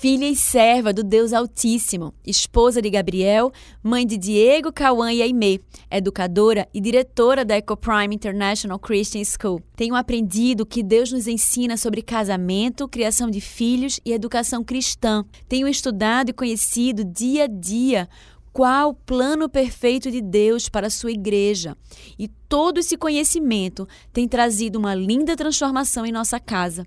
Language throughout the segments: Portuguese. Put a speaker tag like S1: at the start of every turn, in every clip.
S1: filha e serva do Deus Altíssimo, esposa de Gabriel, mãe de Diego, Cauã e Aimee, educadora e diretora da EcoPrime International Christian School. Tenho aprendido que Deus nos ensina sobre casamento, criação de filhos e educação cristã. Tenho estudado e conhecido dia a dia qual o plano perfeito de Deus para a sua igreja. E todo esse conhecimento tem trazido uma linda transformação em nossa casa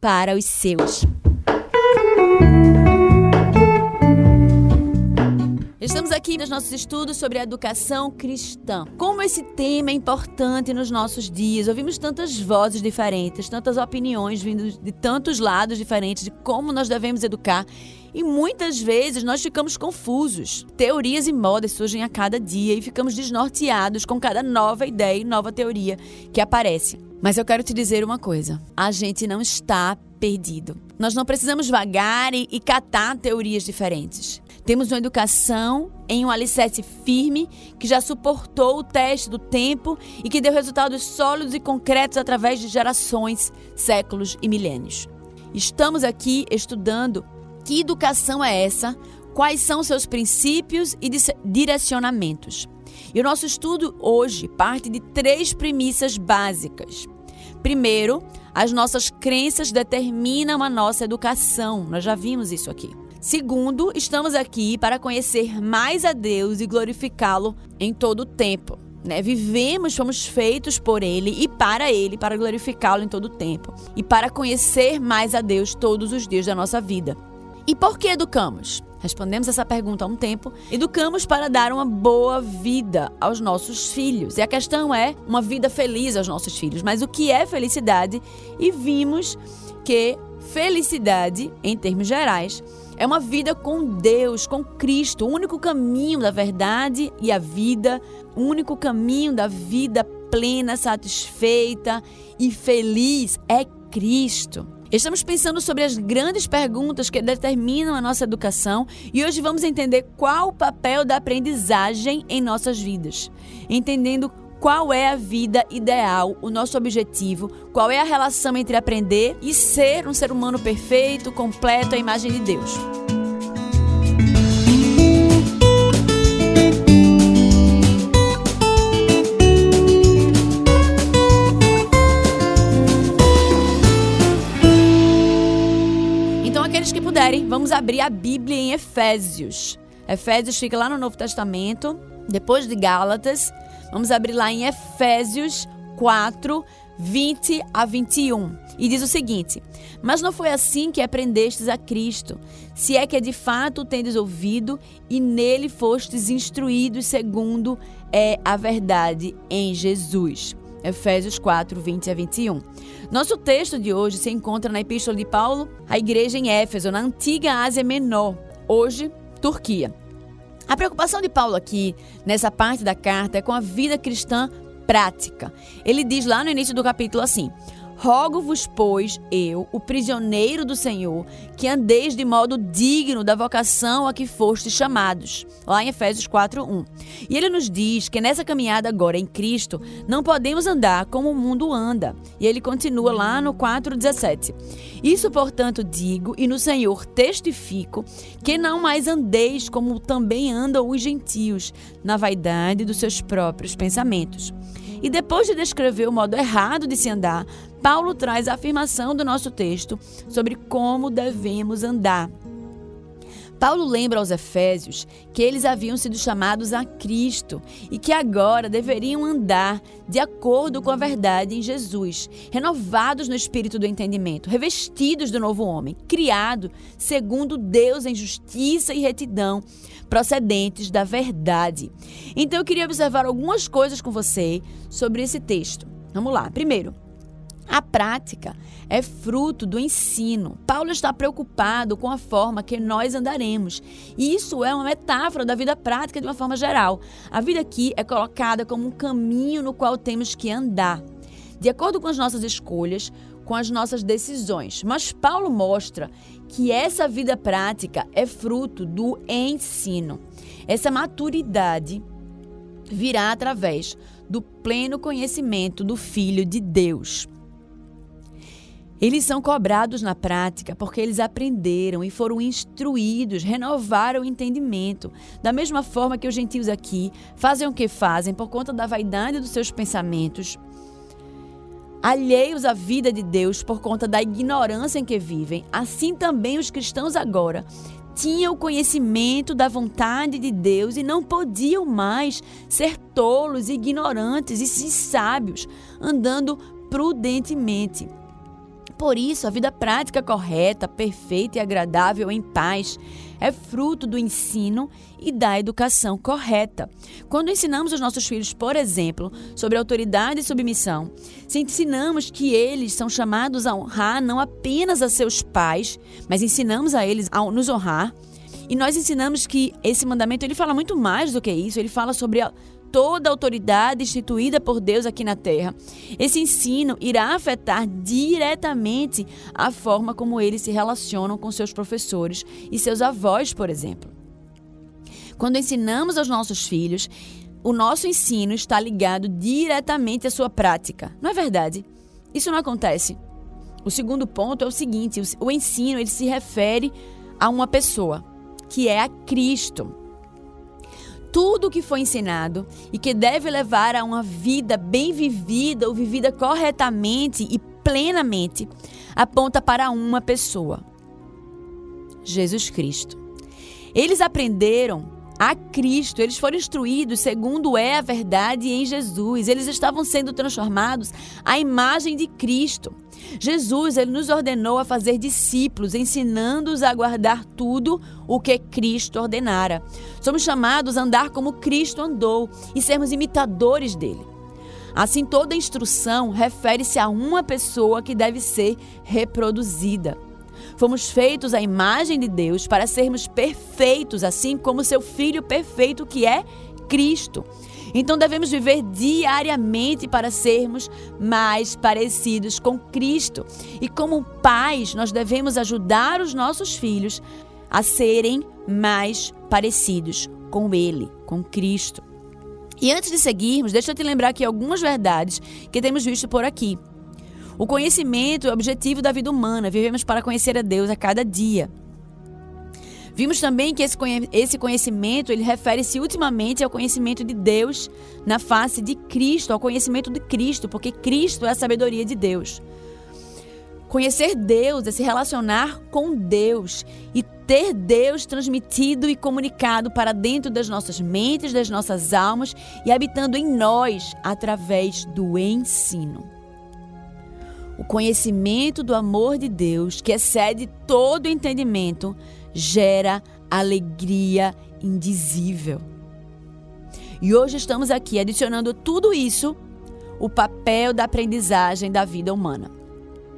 S1: para os seus. Estamos aqui nos nossos estudos sobre a educação cristã. Como esse tema é importante nos nossos dias. Ouvimos tantas vozes diferentes, tantas opiniões vindo de tantos lados diferentes de como nós devemos educar. E muitas vezes nós ficamos confusos. Teorias e modas surgem a cada dia e ficamos desnorteados com cada nova ideia e nova teoria que aparece. Mas eu quero te dizer uma coisa: a gente não está perdido. Nós não precisamos vagar e, catar teorias diferentes. Temos uma educação em um alicerce firme que já suportou o teste do tempo e que deu resultados sólidos e concretos através de gerações, séculos e milênios. Estamos aqui estudando que educação é essa, quais são seus princípios e direcionamentos. E o nosso estudo hoje parte de três premissas básicas. Primeiro, as nossas crenças determinam a nossa educação. Nós já vimos isso aqui. Segundo, estamos aqui para conhecer mais a Deus e glorificá-lo em todo o tempo. Né? Vivemos, fomos feitos por Ele e para Ele, para glorificá-lo em todo o tempo. E para conhecer mais a Deus todos os dias da nossa vida. E por que educamos? Respondemos essa pergunta há um tempo. Educamos para dar uma boa vida aos nossos filhos. E a questão é uma vida feliz aos nossos filhos. Mas o que é felicidade? E vimos que felicidade, em termos gerais, é uma vida com Deus, com Cristo, o único caminho da verdade e a vida, o único caminho da vida plena, satisfeita e feliz é Cristo. Estamos pensando sobre as grandes perguntas que determinam a nossa educação e hoje vamos entender qual o papel da aprendizagem em nossas vidas. Entendendo qual é a vida ideal, o nosso objetivo, qual é a relação entre aprender e ser um ser humano perfeito, completo à imagem de Deus. puderem, vamos abrir a Bíblia em Efésios. Efésios fica lá no Novo Testamento, depois de Gálatas. Vamos abrir lá em Efésios 4, 20 a 21. E diz o seguinte: Mas não foi assim que aprendestes a Cristo, se é que de fato tendes ouvido e nele fostes instruídos segundo é a verdade em Jesus. Efésios 4, 20 a 21. Nosso texto de hoje se encontra na Epístola de Paulo à igreja em Éfeso, na antiga Ásia Menor, hoje Turquia. A preocupação de Paulo aqui, nessa parte da carta, é com a vida cristã prática. Ele diz lá no início do capítulo assim: Rogo-vos, pois, eu, o prisioneiro do Senhor, que andeis de modo digno da vocação a que fostes chamados. Lá em Efésios 4:1. E ele nos diz que nessa caminhada agora em Cristo, não podemos andar como o mundo anda. E ele continua lá no 4:17. Isso, portanto, digo e no Senhor testifico que não mais andeis como também andam os gentios, na vaidade dos seus próprios pensamentos. E depois de descrever o modo errado de se andar, Paulo traz a afirmação do nosso texto sobre como devemos andar. Paulo lembra aos Efésios que eles haviam sido chamados a Cristo e que agora deveriam andar de acordo com a verdade em Jesus, renovados no espírito do entendimento, revestidos do novo homem, criado segundo Deus em justiça e retidão, procedentes da verdade. Então eu queria observar algumas coisas com você sobre esse texto. Vamos lá. Primeiro, a prática é fruto do ensino. Paulo está preocupado com a forma que nós andaremos. E isso é uma metáfora da vida prática de uma forma geral. A vida aqui é colocada como um caminho no qual temos que andar, de acordo com as nossas escolhas, com as nossas decisões. Mas Paulo mostra que essa vida prática é fruto do ensino. Essa maturidade virá através do pleno conhecimento do Filho de Deus. Eles são cobrados na prática porque eles aprenderam e foram instruídos, renovaram o entendimento. Da mesma forma que os gentios aqui fazem o que fazem por conta da vaidade dos seus pensamentos, alheios à vida de Deus por conta da ignorância em que vivem, assim também os cristãos agora tinham conhecimento da vontade de Deus e não podiam mais ser tolos, ignorantes e sim sábios, andando prudentemente. Por isso, a vida prática correta, perfeita e agradável em paz é fruto do ensino e da educação correta. Quando ensinamos os nossos filhos, por exemplo, sobre autoridade e submissão, se ensinamos que eles são chamados a honrar não apenas a seus pais, mas ensinamos a eles a nos honrar, e nós ensinamos que esse mandamento ele fala muito mais do que isso, ele fala sobre a toda autoridade instituída por Deus aqui na terra. Esse ensino irá afetar diretamente a forma como eles se relacionam com seus professores e seus avós, por exemplo. Quando ensinamos aos nossos filhos, o nosso ensino está ligado diretamente à sua prática. Não é verdade? Isso não acontece. O segundo ponto é o seguinte: o ensino ele se refere a uma pessoa, que é a Cristo tudo o que foi ensinado e que deve levar a uma vida bem vivida ou vivida corretamente e plenamente, aponta para uma pessoa: Jesus Cristo. Eles aprenderam a Cristo, eles foram instruídos segundo é a verdade em Jesus. Eles estavam sendo transformados à imagem de Cristo. Jesus, ele nos ordenou a fazer discípulos, ensinando-os a guardar tudo o que Cristo ordenara. Somos chamados a andar como Cristo andou e sermos imitadores dele. Assim, toda instrução refere-se a uma pessoa que deve ser reproduzida. Fomos feitos à imagem de Deus para sermos perfeitos, assim como seu Filho perfeito que é Cristo. Então devemos viver diariamente para sermos mais parecidos com Cristo. E como pais, nós devemos ajudar os nossos filhos a serem mais parecidos com Ele, com Cristo. E antes de seguirmos, deixa eu te lembrar aqui algumas verdades que temos visto por aqui. O conhecimento é o objetivo da vida humana. Vivemos para conhecer a Deus a cada dia. Vimos também que esse conhecimento ele refere-se ultimamente ao conhecimento de Deus na face de Cristo, ao conhecimento de Cristo, porque Cristo é a sabedoria de Deus. Conhecer Deus é se relacionar com Deus e ter Deus transmitido e comunicado para dentro das nossas mentes, das nossas almas e habitando em nós através do ensino. O conhecimento do amor de Deus, que excede todo entendimento, gera alegria indizível. E hoje estamos aqui adicionando tudo isso o papel da aprendizagem da vida humana.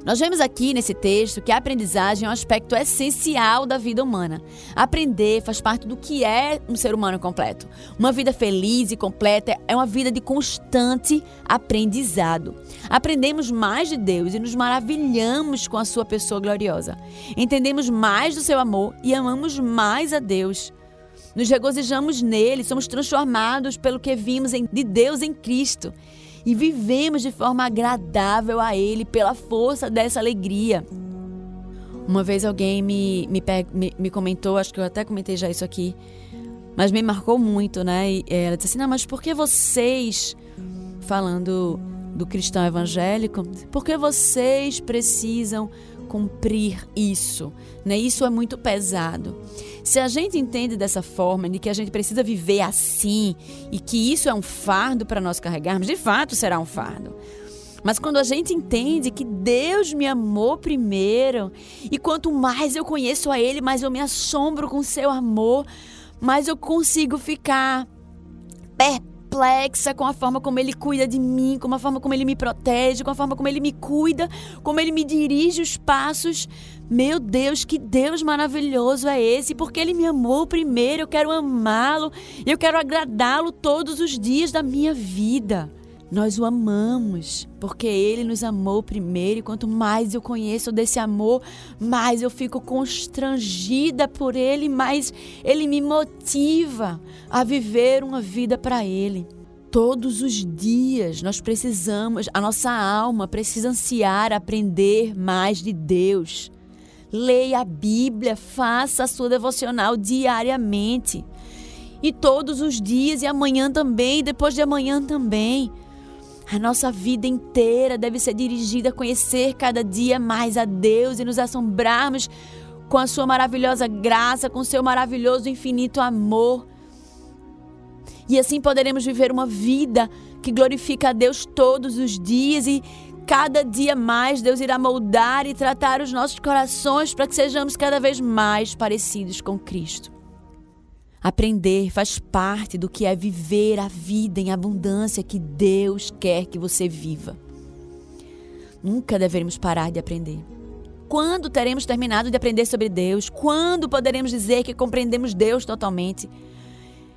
S1: Nós vemos aqui nesse texto que a aprendizagem é um aspecto essencial da vida humana. Aprender faz parte do que é um ser humano completo. Uma vida feliz e completa é uma vida de constante aprendizado. Aprendemos mais de Deus e nos maravilhamos com a sua pessoa gloriosa. Entendemos mais do seu amor e amamos mais a Deus. Nos regozijamos nele, somos transformados pelo que vimos de Deus em Cristo e vivemos de forma agradável a Ele pela força dessa alegria. Uma vez alguém me, me, me, me comentou, acho que eu até comentei já isso aqui, mas me marcou muito, né? E ela disse assim: Não, mas por que vocês, falando do cristão evangélico, por que vocês precisam cumprir isso? Né? Isso é muito pesado. Se a gente entende dessa forma, de que a gente precisa viver assim e que isso é um fardo para nós carregarmos, de fato será um fardo. Mas quando a gente entende que Deus me amou primeiro, e quanto mais eu conheço a Ele, mais eu me assombro com seu amor, mais eu consigo ficar perplexa com a forma como Ele cuida de mim, com a forma como Ele me protege, com a forma como Ele me cuida, como Ele me dirige os passos. Meu Deus, que Deus maravilhoso é esse, porque Ele me amou primeiro, eu quero amá-lo, eu quero agradá-lo todos os dias da minha vida. Nós o amamos, porque ele nos amou primeiro, e quanto mais eu conheço desse amor, mais eu fico constrangida por ele, mais ele me motiva a viver uma vida para ele. Todos os dias nós precisamos, a nossa alma precisa ansiar aprender mais de Deus. Leia a Bíblia, faça a sua devocional diariamente. E todos os dias, e amanhã também, e depois de amanhã também. A nossa vida inteira deve ser dirigida a conhecer cada dia mais a Deus e nos assombrarmos com a sua maravilhosa graça, com o seu maravilhoso infinito amor. E assim poderemos viver uma vida que glorifica a Deus todos os dias e cada dia mais Deus irá moldar e tratar os nossos corações para que sejamos cada vez mais parecidos com Cristo. Aprender faz parte do que é viver a vida em abundância que Deus quer que você viva. Nunca devemos parar de aprender. Quando teremos terminado de aprender sobre Deus? Quando poderemos dizer que compreendemos Deus totalmente?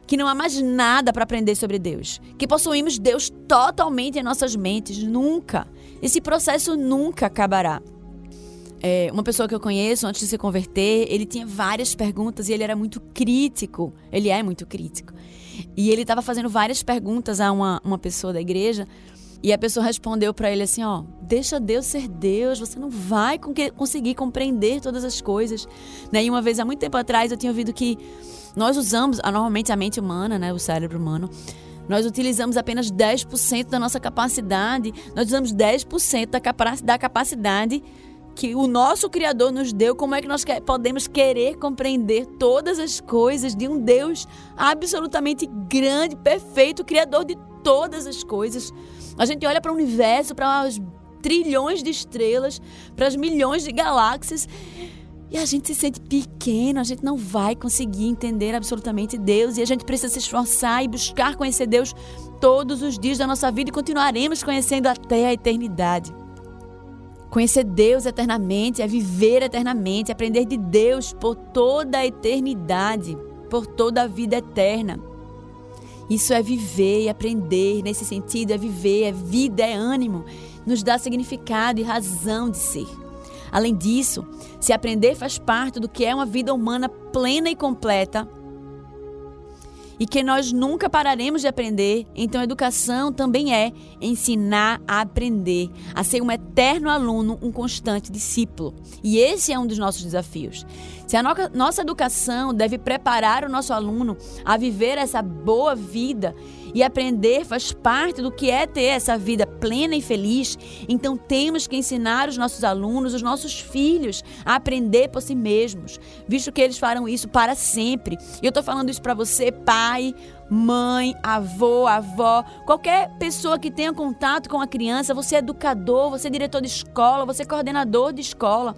S1: Que não há mais nada para aprender sobre Deus? Que possuímos Deus totalmente em nossas mentes? Nunca. Esse processo nunca acabará. É, uma pessoa que eu conheço, antes de se converter, ele tinha várias perguntas e ele era muito crítico. Ele é muito crítico. E ele estava fazendo várias perguntas a uma, uma pessoa da igreja. E a pessoa respondeu para ele assim: ó, deixa Deus ser Deus, você não vai conseguir compreender todas as coisas. Né? E uma vez, há muito tempo atrás, eu tinha ouvido que nós usamos, normalmente a mente humana, né, o cérebro humano, nós utilizamos apenas 10% da nossa capacidade, nós usamos 10% da capacidade que o nosso Criador nos deu, como é que nós podemos querer compreender todas as coisas de um Deus absolutamente grande, perfeito, Criador de todas as coisas? A gente olha para o universo, para os trilhões de estrelas, para as milhões de galáxias. E a gente se sente pequeno, a gente não vai conseguir entender absolutamente Deus e a gente precisa se esforçar e buscar conhecer Deus todos os dias da nossa vida e continuaremos conhecendo até a eternidade. Conhecer Deus eternamente é viver eternamente, aprender de Deus por toda a eternidade, por toda a vida eterna. Isso é viver e aprender, nesse sentido, é viver, é vida, é ânimo, nos dá significado e razão de ser. Além disso, se aprender faz parte do que é uma vida humana plena e completa, e que nós nunca pararemos de aprender, então educação também é ensinar a aprender, a ser um eterno aluno, um constante discípulo. E esse é um dos nossos desafios. Se a no nossa educação deve preparar o nosso aluno a viver essa boa vida e aprender faz parte do que é ter essa vida plena e feliz, então temos que ensinar os nossos alunos, os nossos filhos, a aprender por si mesmos, visto que eles farão isso para sempre. E eu estou falando isso para você, pai, mãe, avô, avó, qualquer pessoa que tenha contato com a criança, você é educador, você é diretor de escola, você é coordenador de escola.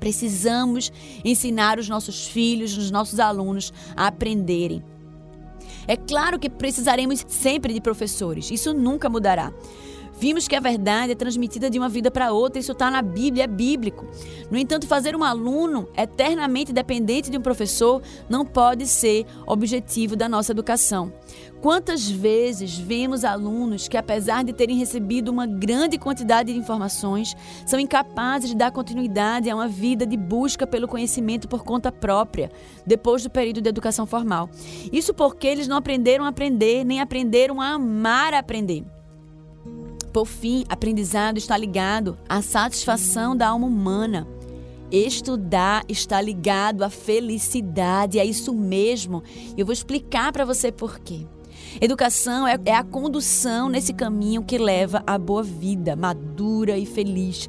S1: Precisamos ensinar os nossos filhos, os nossos alunos a aprenderem. É claro que precisaremos sempre de professores, isso nunca mudará. Vimos que a verdade é transmitida de uma vida para outra, isso está na Bíblia, é bíblico. No entanto, fazer um aluno eternamente dependente de um professor não pode ser objetivo da nossa educação. Quantas vezes vemos alunos que, apesar de terem recebido uma grande quantidade de informações, são incapazes de dar continuidade a uma vida de busca pelo conhecimento por conta própria, depois do período de educação formal? Isso porque eles não aprenderam a aprender, nem aprenderam a amar a aprender. Por fim, aprendizado está ligado à satisfação da alma humana. Estudar está ligado à felicidade, é isso mesmo. Eu vou explicar para você por quê. Educação é, é a condução nesse caminho que leva à boa vida, madura e feliz.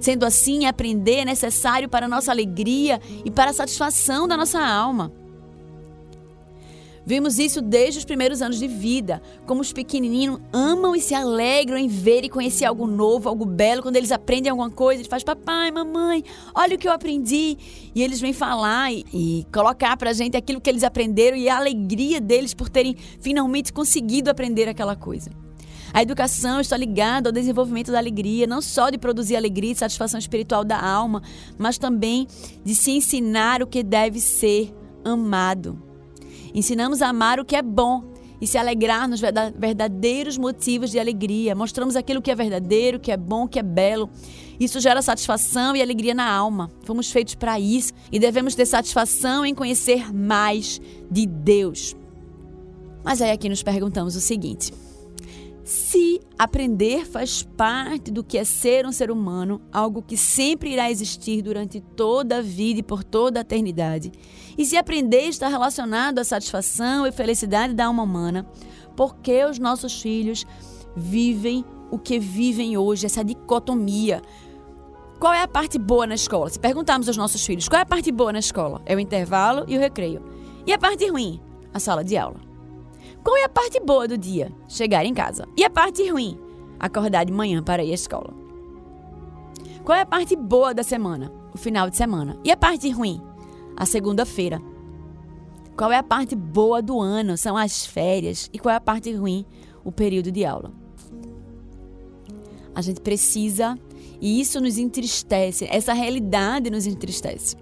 S1: Sendo assim, aprender é necessário para a nossa alegria e para a satisfação da nossa alma. Vimos isso desde os primeiros anos de vida, como os pequenininhos amam e se alegram em ver e conhecer algo novo, algo belo. Quando eles aprendem alguma coisa, eles fazem papai, mamãe, olha o que eu aprendi. E eles vêm falar e, e colocar pra gente aquilo que eles aprenderam e a alegria deles por terem finalmente conseguido aprender aquela coisa. A educação está ligada ao desenvolvimento da alegria, não só de produzir alegria e satisfação espiritual da alma, mas também de se ensinar o que deve ser amado. Ensinamos a amar o que é bom e se alegrar nos verdadeiros motivos de alegria. Mostramos aquilo que é verdadeiro, que é bom, que é belo. Isso gera satisfação e alegria na alma. Fomos feitos para isso e devemos ter satisfação em conhecer mais de Deus. Mas aí aqui nos perguntamos o seguinte: se aprender faz parte do que é ser um ser humano, algo que sempre irá existir durante toda a vida e por toda a eternidade, e se aprender está relacionado à satisfação e felicidade da alma humana, por que os nossos filhos vivem o que vivem hoje, essa dicotomia? Qual é a parte boa na escola? Se perguntarmos aos nossos filhos qual é a parte boa na escola, é o intervalo e o recreio. E a parte ruim? A sala de aula. Qual é a parte boa do dia? Chegar em casa. E a parte ruim? Acordar de manhã para ir à escola. Qual é a parte boa da semana? O final de semana. E a parte ruim? A segunda-feira. Qual é a parte boa do ano? São as férias. E qual é a parte ruim? O período de aula. A gente precisa, e isso nos entristece, essa realidade nos entristece.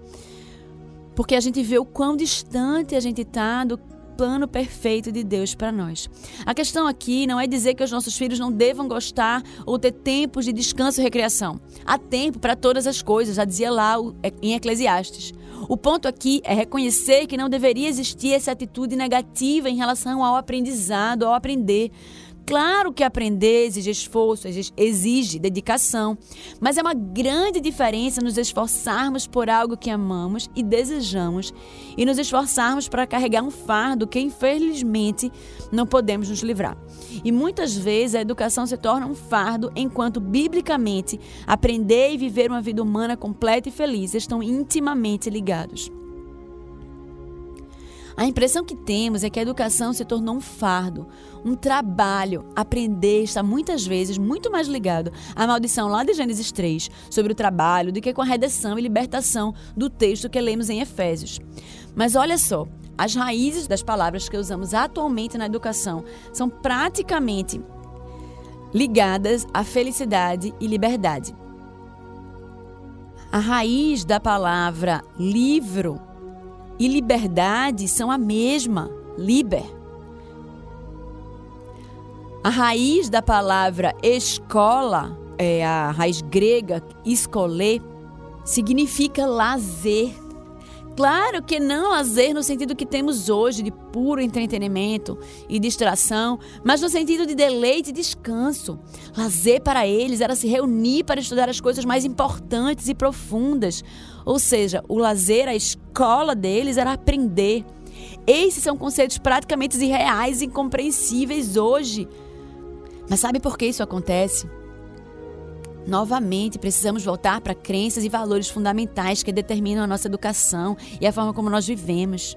S1: Porque a gente vê o quão distante a gente está do plano perfeito de Deus para nós. A questão aqui não é dizer que os nossos filhos não devam gostar ou ter tempos de descanso e recreação. Há tempo para todas as coisas, já dizia lá em Eclesiastes. O ponto aqui é reconhecer que não deveria existir essa atitude negativa em relação ao aprendizado, ao aprender. Claro que aprender exige esforço, exige dedicação, mas é uma grande diferença nos esforçarmos por algo que amamos e desejamos e nos esforçarmos para carregar um fardo que infelizmente não podemos nos livrar. E muitas vezes a educação se torna um fardo, enquanto biblicamente aprender e viver uma vida humana completa e feliz estão intimamente ligados. A impressão que temos é que a educação se tornou um fardo, um trabalho. Aprender está muitas vezes muito mais ligado à maldição lá de Gênesis 3 sobre o trabalho do que com a redação e libertação do texto que lemos em Efésios. Mas olha só, as raízes das palavras que usamos atualmente na educação são praticamente ligadas à felicidade e liberdade. A raiz da palavra livro e liberdade são a mesma, liber. A raiz da palavra escola, é a raiz grega escolê, significa lazer. Claro que não lazer no sentido que temos hoje, de puro entretenimento e distração, mas no sentido de deleite e descanso. Lazer para eles era se reunir para estudar as coisas mais importantes e profundas. Ou seja, o lazer, a escola deles era aprender. Esses são conceitos praticamente irreais e incompreensíveis hoje. Mas sabe por que isso acontece? Novamente, precisamos voltar para crenças e valores fundamentais que determinam a nossa educação e a forma como nós vivemos.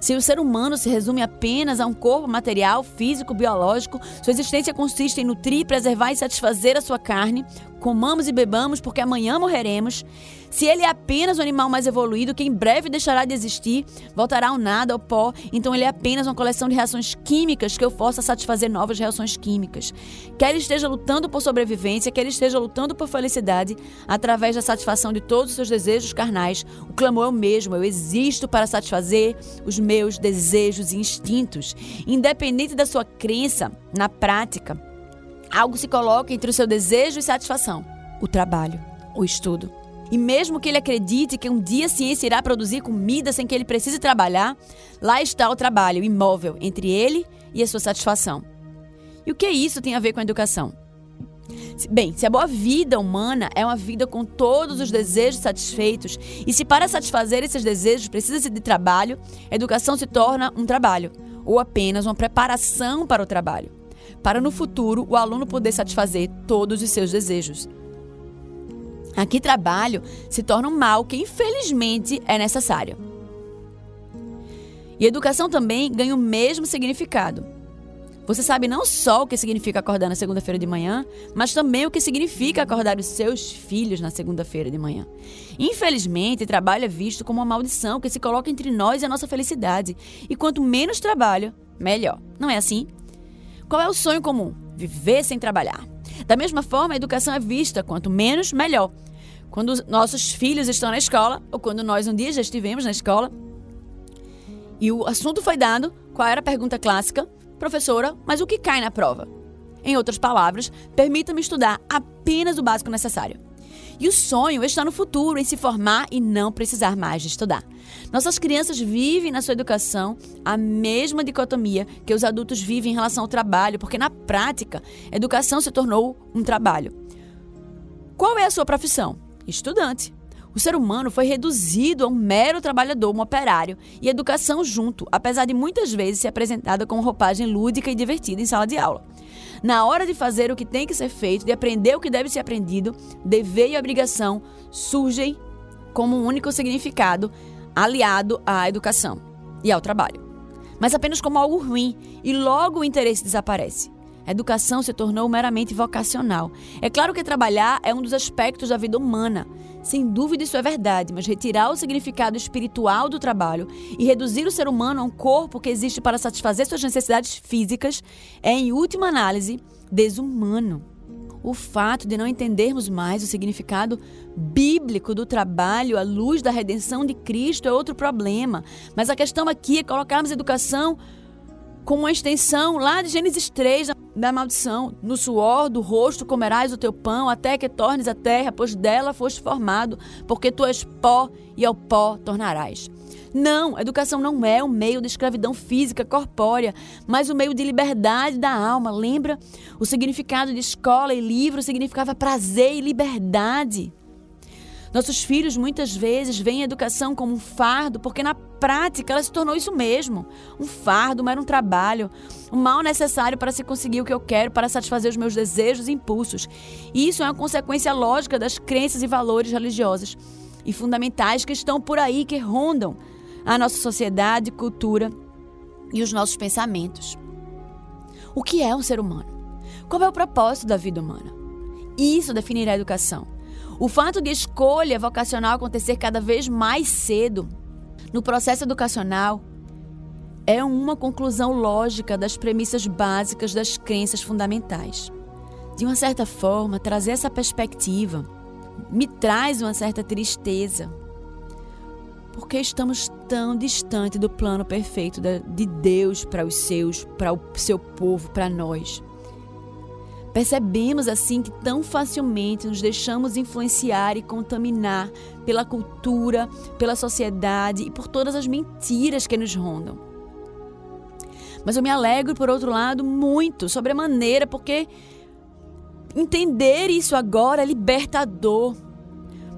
S1: Se o ser humano se resume apenas a um corpo material, físico, biológico, sua existência consiste em nutrir, preservar e satisfazer a sua carne, comamos e bebamos porque amanhã morreremos. Se ele é apenas um animal mais evoluído, que em breve deixará de existir, voltará ao nada, ao pó, então ele é apenas uma coleção de reações químicas que eu forço a satisfazer novas reações químicas. Quer ele esteja lutando por sobrevivência, quer ele esteja lutando por felicidade, através da satisfação de todos os seus desejos carnais, o clamor é o mesmo, eu existo para satisfazer os meus desejos e instintos. Independente da sua crença, na prática, algo se coloca entre o seu desejo e satisfação: o trabalho, o estudo. E mesmo que ele acredite que um dia a ciência irá produzir comida sem que ele precise trabalhar, lá está o trabalho imóvel entre ele e a sua satisfação. E o que isso tem a ver com a educação? Bem, se a boa vida humana é uma vida com todos os desejos satisfeitos, e se para satisfazer esses desejos precisa-se de trabalho, a educação se torna um trabalho, ou apenas uma preparação para o trabalho, para no futuro o aluno poder satisfazer todos os seus desejos. Aqui trabalho se torna um mal que infelizmente é necessário. E educação também ganha o mesmo significado. Você sabe não só o que significa acordar na segunda-feira de manhã, mas também o que significa acordar os seus filhos na segunda-feira de manhã. Infelizmente, trabalho é visto como uma maldição que se coloca entre nós e a nossa felicidade. E quanto menos trabalho, melhor. Não é assim? Qual é o sonho comum? Viver sem trabalhar. Da mesma forma, a educação é vista quanto menos, melhor. Quando nossos filhos estão na escola, ou quando nós um dia já estivemos na escola, e o assunto foi dado, qual era a pergunta clássica? Professora, mas o que cai na prova? Em outras palavras, permita-me estudar apenas o básico necessário. E o sonho está no futuro, em se formar e não precisar mais de estudar. Nossas crianças vivem na sua educação a mesma dicotomia que os adultos vivem em relação ao trabalho, porque na prática, educação se tornou um trabalho. Qual é a sua profissão? Estudante. O ser humano foi reduzido a um mero trabalhador, um operário, e educação junto, apesar de muitas vezes ser apresentada com roupagem lúdica e divertida em sala de aula. Na hora de fazer o que tem que ser feito, de aprender o que deve ser aprendido, dever e obrigação surgem como um único significado aliado à educação e ao trabalho. Mas apenas como algo ruim, e logo o interesse desaparece. A educação se tornou meramente vocacional. É claro que trabalhar é um dos aspectos da vida humana. Sem dúvida isso é verdade, mas retirar o significado espiritual do trabalho e reduzir o ser humano a um corpo que existe para satisfazer suas necessidades físicas é, em última análise, desumano. O fato de não entendermos mais o significado bíblico do trabalho à luz da redenção de Cristo é outro problema. Mas a questão aqui é colocarmos educação como uma extensão lá de Gênesis 3, da maldição. No suor do rosto comerás o teu pão, até que tornes a terra, pois dela foste formado, porque tu és pó e ao pó tornarás. Não, a educação não é um meio de escravidão física, corpórea, mas um meio de liberdade da alma. Lembra? O significado de escola e livro significava prazer e liberdade. Nossos filhos muitas vezes veem a educação como um fardo, porque na prática ela se tornou isso mesmo. Um fardo, mas um trabalho, um mal necessário para se conseguir o que eu quero, para satisfazer os meus desejos e impulsos. E isso é uma consequência lógica das crenças e valores religiosos e fundamentais que estão por aí, que rondam a nossa sociedade, cultura e os nossos pensamentos. O que é um ser humano? Qual é o propósito da vida humana? Isso definirá a educação. O fato de escolha vocacional acontecer cada vez mais cedo no processo educacional é uma conclusão lógica das premissas básicas das crenças fundamentais. De uma certa forma, trazer essa perspectiva me traz uma certa tristeza, porque estamos tão distante do plano perfeito de Deus para os seus, para o seu povo, para nós. Percebemos assim que tão facilmente nos deixamos influenciar e contaminar pela cultura, pela sociedade e por todas as mentiras que nos rondam. Mas eu me alegro, por outro lado, muito sobre a maneira, porque entender isso agora é libertador.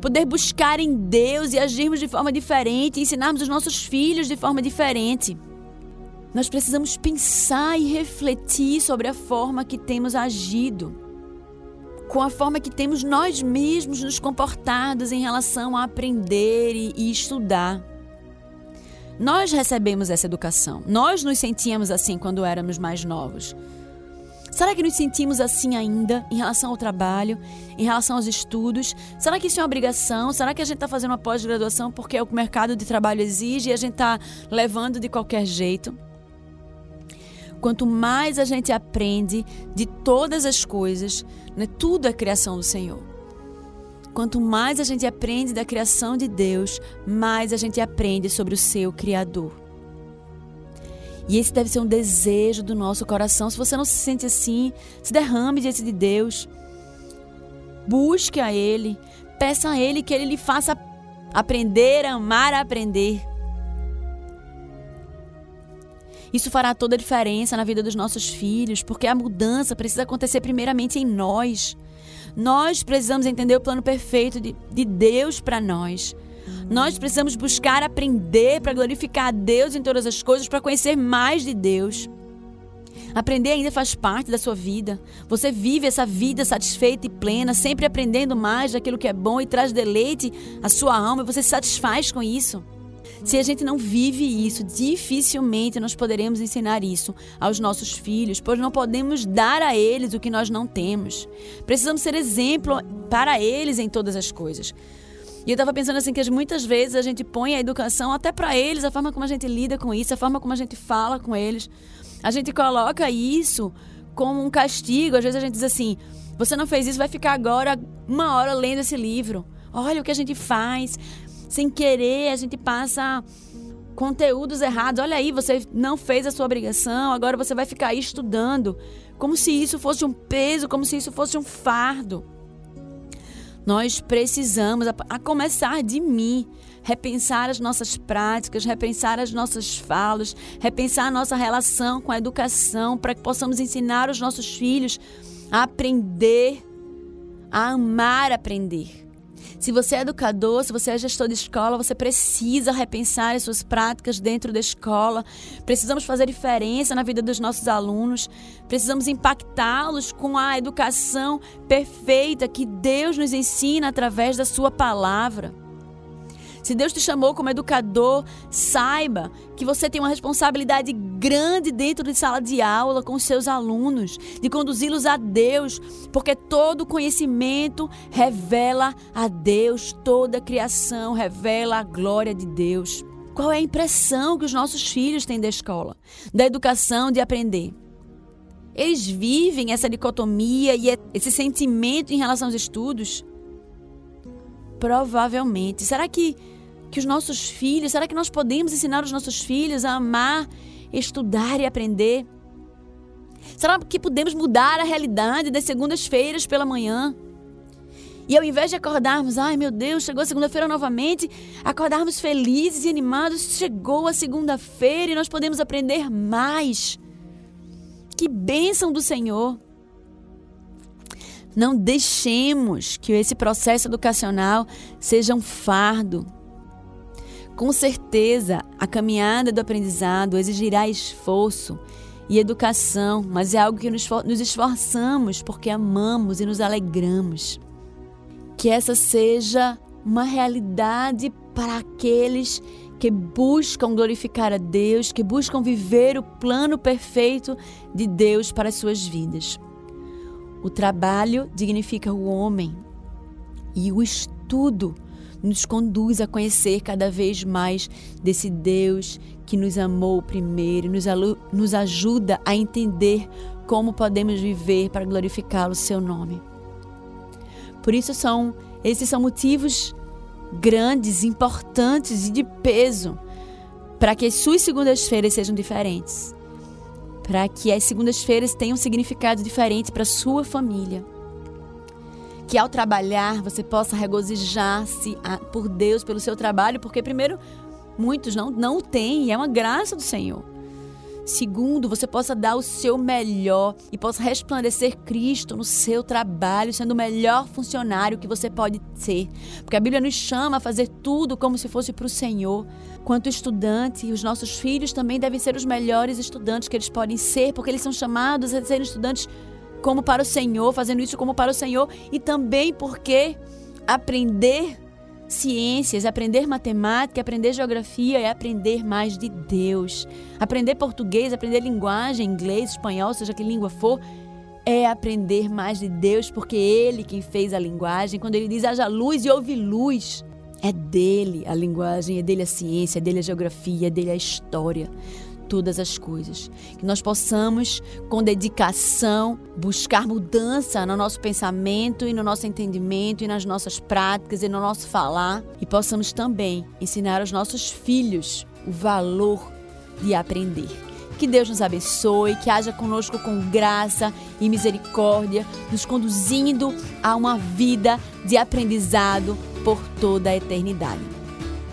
S1: Poder buscar em Deus e agirmos de forma diferente, ensinarmos os nossos filhos de forma diferente. Nós precisamos pensar e refletir sobre a forma que temos agido, com a forma que temos nós mesmos nos comportados em relação a aprender e, estudar. Nós recebemos essa educação, nós nos sentíamos assim quando éramos mais novos. Será que nos sentimos assim ainda em relação ao trabalho, em relação aos estudos? Será que isso é uma obrigação? Será que a gente está fazendo uma pós-graduação porque é o mercado de trabalho exige e a gente está levando de qualquer jeito? Quanto mais a gente aprende de todas as coisas, né, tudo é criação do Senhor. Quanto mais a gente aprende da criação de Deus, mais a gente aprende sobre o seu Criador. E esse deve ser um desejo do nosso coração. Se você não se sente assim, se derrame diante de Deus. Busque a Ele. Peça a Ele que Ele lhe faça aprender, amar aprender. Isso fará toda a diferença na vida dos nossos filhos, porque a mudança precisa acontecer primeiramente em nós. Nós precisamos entender o plano perfeito de, de Deus para nós. Nós precisamos buscar aprender para glorificar a Deus em todas as coisas, para conhecer mais de Deus. Aprender ainda faz parte da sua vida. Você vive essa vida satisfeita e plena, sempre aprendendo mais daquilo que é bom e traz deleite à sua alma, e você se satisfaz com isso. Se a gente não vive isso, dificilmente nós poderemos ensinar isso aos nossos filhos, pois não podemos dar a eles o que nós não temos. Precisamos ser exemplo para eles em todas as coisas. E eu estava pensando assim que muitas vezes a gente põe a educação até para eles, a forma como a gente lida com isso, a forma como a gente fala com eles. A gente coloca isso como um castigo. Às vezes a gente diz assim: você não fez isso, vai ficar agora uma hora lendo esse livro. Olha o que a gente faz. Sem querer, a gente passa conteúdos errados. Olha aí, você não fez a sua obrigação, agora você vai ficar aí estudando. Como se isso fosse um peso, como se isso fosse um fardo. Nós precisamos, a, começar de mim, repensar as nossas práticas, repensar as nossas falas, repensar a nossa relação com a educação, para que possamos ensinar os nossos filhos a aprender, a amar aprender. Se você é educador, se você é gestor de escola, você precisa repensar as suas práticas dentro da escola. Precisamos fazer diferença na vida dos nossos alunos. Precisamos impactá-los com a educação perfeita que Deus nos ensina através da sua palavra. Se Deus te chamou como educador, saiba que você tem uma responsabilidade grande dentro de sala de aula com os seus alunos, de conduzi-los a Deus, porque todo conhecimento revela a Deus, toda criação revela a glória de Deus. Qual é a impressão que os nossos filhos têm da escola, da educação, de aprender? Eles vivem essa dicotomia e esse sentimento em relação aos estudos? Provavelmente. Será que, que os nossos filhos, será que nós podemos ensinar os nossos filhos a amar, estudar e aprender? Será que podemos mudar a realidade das segundas-feiras pela manhã? E ao invés de acordarmos, ai meu Deus, chegou a segunda-feira novamente, acordarmos felizes e animados, chegou a segunda-feira e nós podemos aprender mais. Que bênção do Senhor! Não deixemos que esse processo educacional seja um fardo. Com certeza, a caminhada do aprendizado exigirá esforço e educação, mas é algo que nos esforçamos porque amamos e nos alegramos. Que essa seja uma realidade para aqueles que buscam glorificar a Deus, que buscam viver o plano perfeito de Deus para as suas vidas. O trabalho dignifica o homem e o estudo nos conduz a conhecer cada vez mais desse Deus que nos amou primeiro, nos, nos ajuda a entender como podemos viver para glorificar o seu nome. Por isso são esses são motivos grandes, importantes e de peso para que as suas segundas-feiras sejam diferentes para que as segundas-feiras tenham um significado diferente para sua família. Que ao trabalhar você possa regozijar-se por Deus pelo seu trabalho, porque primeiro muitos não não o têm, e é uma graça do Senhor. Segundo, você possa dar o seu melhor e possa resplandecer Cristo no seu trabalho, sendo o melhor funcionário que você pode ser. Porque a Bíblia nos chama a fazer tudo como se fosse para o Senhor. Quanto estudante, os nossos filhos também devem ser os melhores estudantes que eles podem ser, porque eles são chamados a serem estudantes como para o Senhor, fazendo isso como para o Senhor, e também porque aprender ciências, aprender matemática, aprender geografia é aprender mais de Deus. Aprender português, aprender linguagem, inglês, espanhol, seja que língua for, é aprender mais de Deus, porque Ele quem fez a linguagem. Quando Ele diz haja luz e houve luz, é dele a linguagem, é dele a ciência, é dele a geografia, é dele a história todas as coisas. Que nós possamos, com dedicação, buscar mudança no nosso pensamento e no nosso entendimento e nas nossas práticas e no nosso falar e possamos também ensinar aos nossos filhos o valor de aprender. Que Deus nos abençoe, que haja conosco com graça e misericórdia, nos conduzindo a uma vida de aprendizado por toda a eternidade.